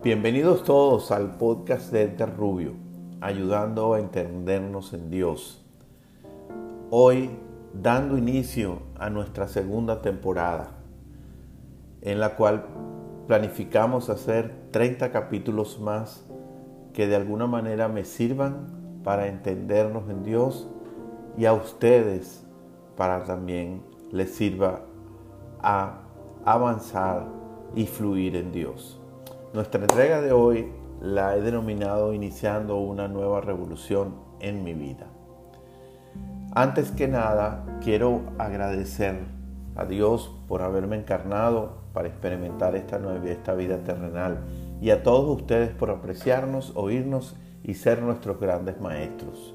Bienvenidos todos al podcast de Edgar Rubio, ayudando a entendernos en Dios. Hoy dando inicio a nuestra segunda temporada, en la cual planificamos hacer 30 capítulos más que de alguna manera me sirvan para entendernos en Dios y a ustedes para también les sirva a avanzar y fluir en Dios. Nuestra entrega de hoy la he denominado Iniciando una nueva revolución en mi vida. Antes que nada, quiero agradecer a Dios por haberme encarnado para experimentar esta nueva esta vida terrenal y a todos ustedes por apreciarnos, oírnos y ser nuestros grandes maestros.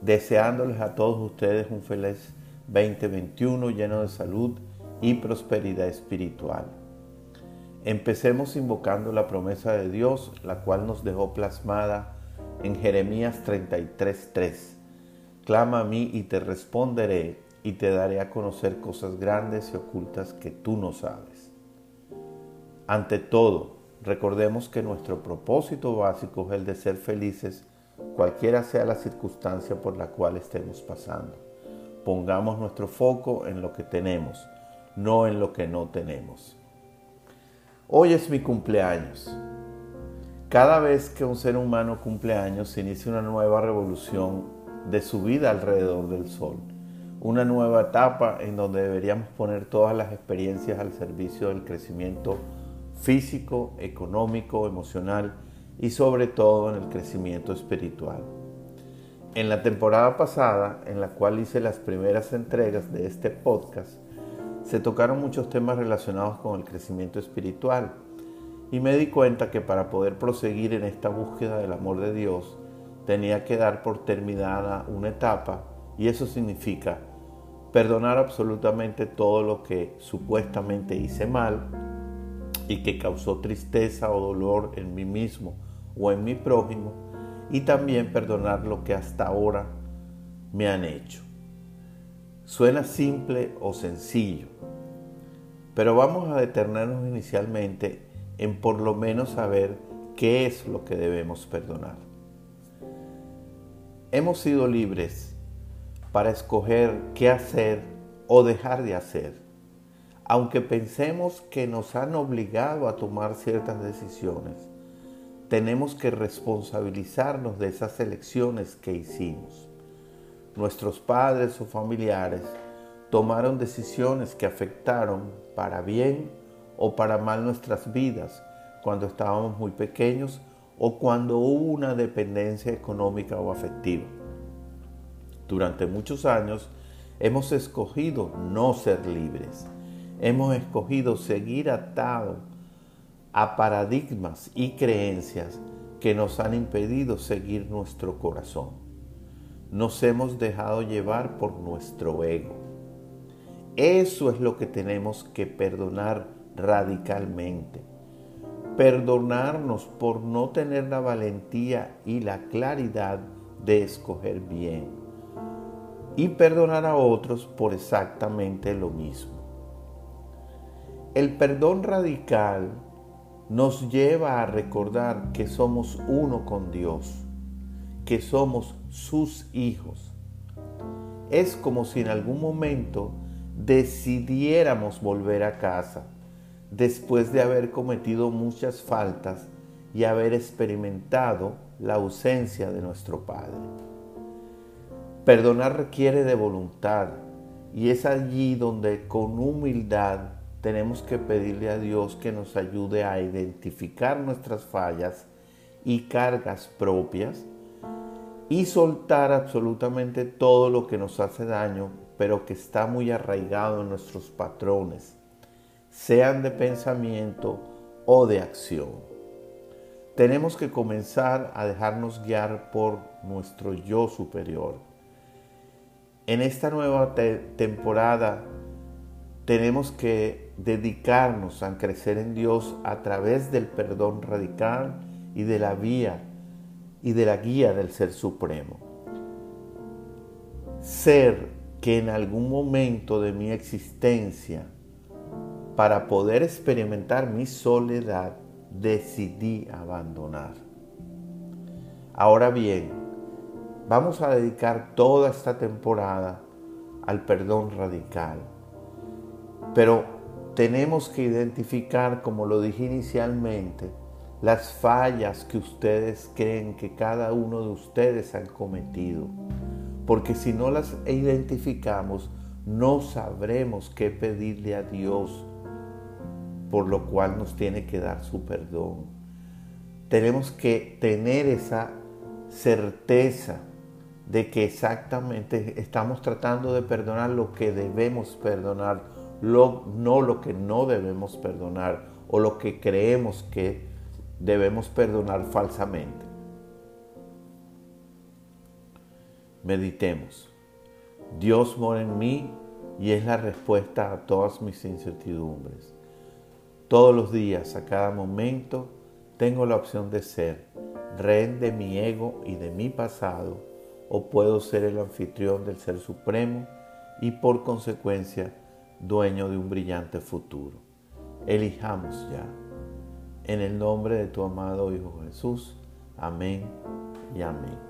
Deseándoles a todos ustedes un feliz 2021 lleno de salud y prosperidad espiritual. Empecemos invocando la promesa de Dios, la cual nos dejó plasmada en Jeremías 33:3. Clama a mí y te responderé y te daré a conocer cosas grandes y ocultas que tú no sabes. Ante todo, recordemos que nuestro propósito básico es el de ser felices cualquiera sea la circunstancia por la cual estemos pasando. Pongamos nuestro foco en lo que tenemos, no en lo que no tenemos. Hoy es mi cumpleaños. Cada vez que un ser humano cumple años se inicia una nueva revolución de su vida alrededor del sol. Una nueva etapa en donde deberíamos poner todas las experiencias al servicio del crecimiento físico, económico, emocional y sobre todo en el crecimiento espiritual. En la temporada pasada, en la cual hice las primeras entregas de este podcast, se tocaron muchos temas relacionados con el crecimiento espiritual y me di cuenta que para poder proseguir en esta búsqueda del amor de Dios tenía que dar por terminada una etapa y eso significa perdonar absolutamente todo lo que supuestamente hice mal y que causó tristeza o dolor en mí mismo o en mi prójimo y también perdonar lo que hasta ahora me han hecho. Suena simple o sencillo, pero vamos a detenernos inicialmente en por lo menos saber qué es lo que debemos perdonar. Hemos sido libres para escoger qué hacer o dejar de hacer, aunque pensemos que nos han obligado a tomar ciertas decisiones. Tenemos que responsabilizarnos de esas elecciones que hicimos nuestros padres o familiares tomaron decisiones que afectaron para bien o para mal nuestras vidas cuando estábamos muy pequeños o cuando hubo una dependencia económica o afectiva. Durante muchos años hemos escogido no ser libres. Hemos escogido seguir atados a paradigmas y creencias que nos han impedido seguir nuestro corazón nos hemos dejado llevar por nuestro ego. Eso es lo que tenemos que perdonar radicalmente. Perdonarnos por no tener la valentía y la claridad de escoger bien. Y perdonar a otros por exactamente lo mismo. El perdón radical nos lleva a recordar que somos uno con Dios que somos sus hijos. Es como si en algún momento decidiéramos volver a casa después de haber cometido muchas faltas y haber experimentado la ausencia de nuestro Padre. Perdonar requiere de voluntad y es allí donde con humildad tenemos que pedirle a Dios que nos ayude a identificar nuestras fallas y cargas propias y soltar absolutamente todo lo que nos hace daño, pero que está muy arraigado en nuestros patrones, sean de pensamiento o de acción. Tenemos que comenzar a dejarnos guiar por nuestro yo superior. En esta nueva temporada tenemos que dedicarnos a crecer en Dios a través del perdón radical y de la vía y de la guía del Ser Supremo. Ser que en algún momento de mi existencia, para poder experimentar mi soledad, decidí abandonar. Ahora bien, vamos a dedicar toda esta temporada al perdón radical. Pero tenemos que identificar, como lo dije inicialmente, las fallas que ustedes creen que cada uno de ustedes han cometido. Porque si no las identificamos, no sabremos qué pedirle a Dios, por lo cual nos tiene que dar su perdón. Tenemos que tener esa certeza de que exactamente estamos tratando de perdonar lo que debemos perdonar, no lo que no debemos perdonar o lo que creemos que debemos perdonar falsamente. Meditemos. Dios mora en mí y es la respuesta a todas mis incertidumbres. Todos los días, a cada momento, tengo la opción de ser rehén de mi ego y de mi pasado, o puedo ser el anfitrión del Ser Supremo y por consecuencia dueño de un brillante futuro. Elijamos ya. En el nombre de tu amado Hijo Jesús. Amén y amén.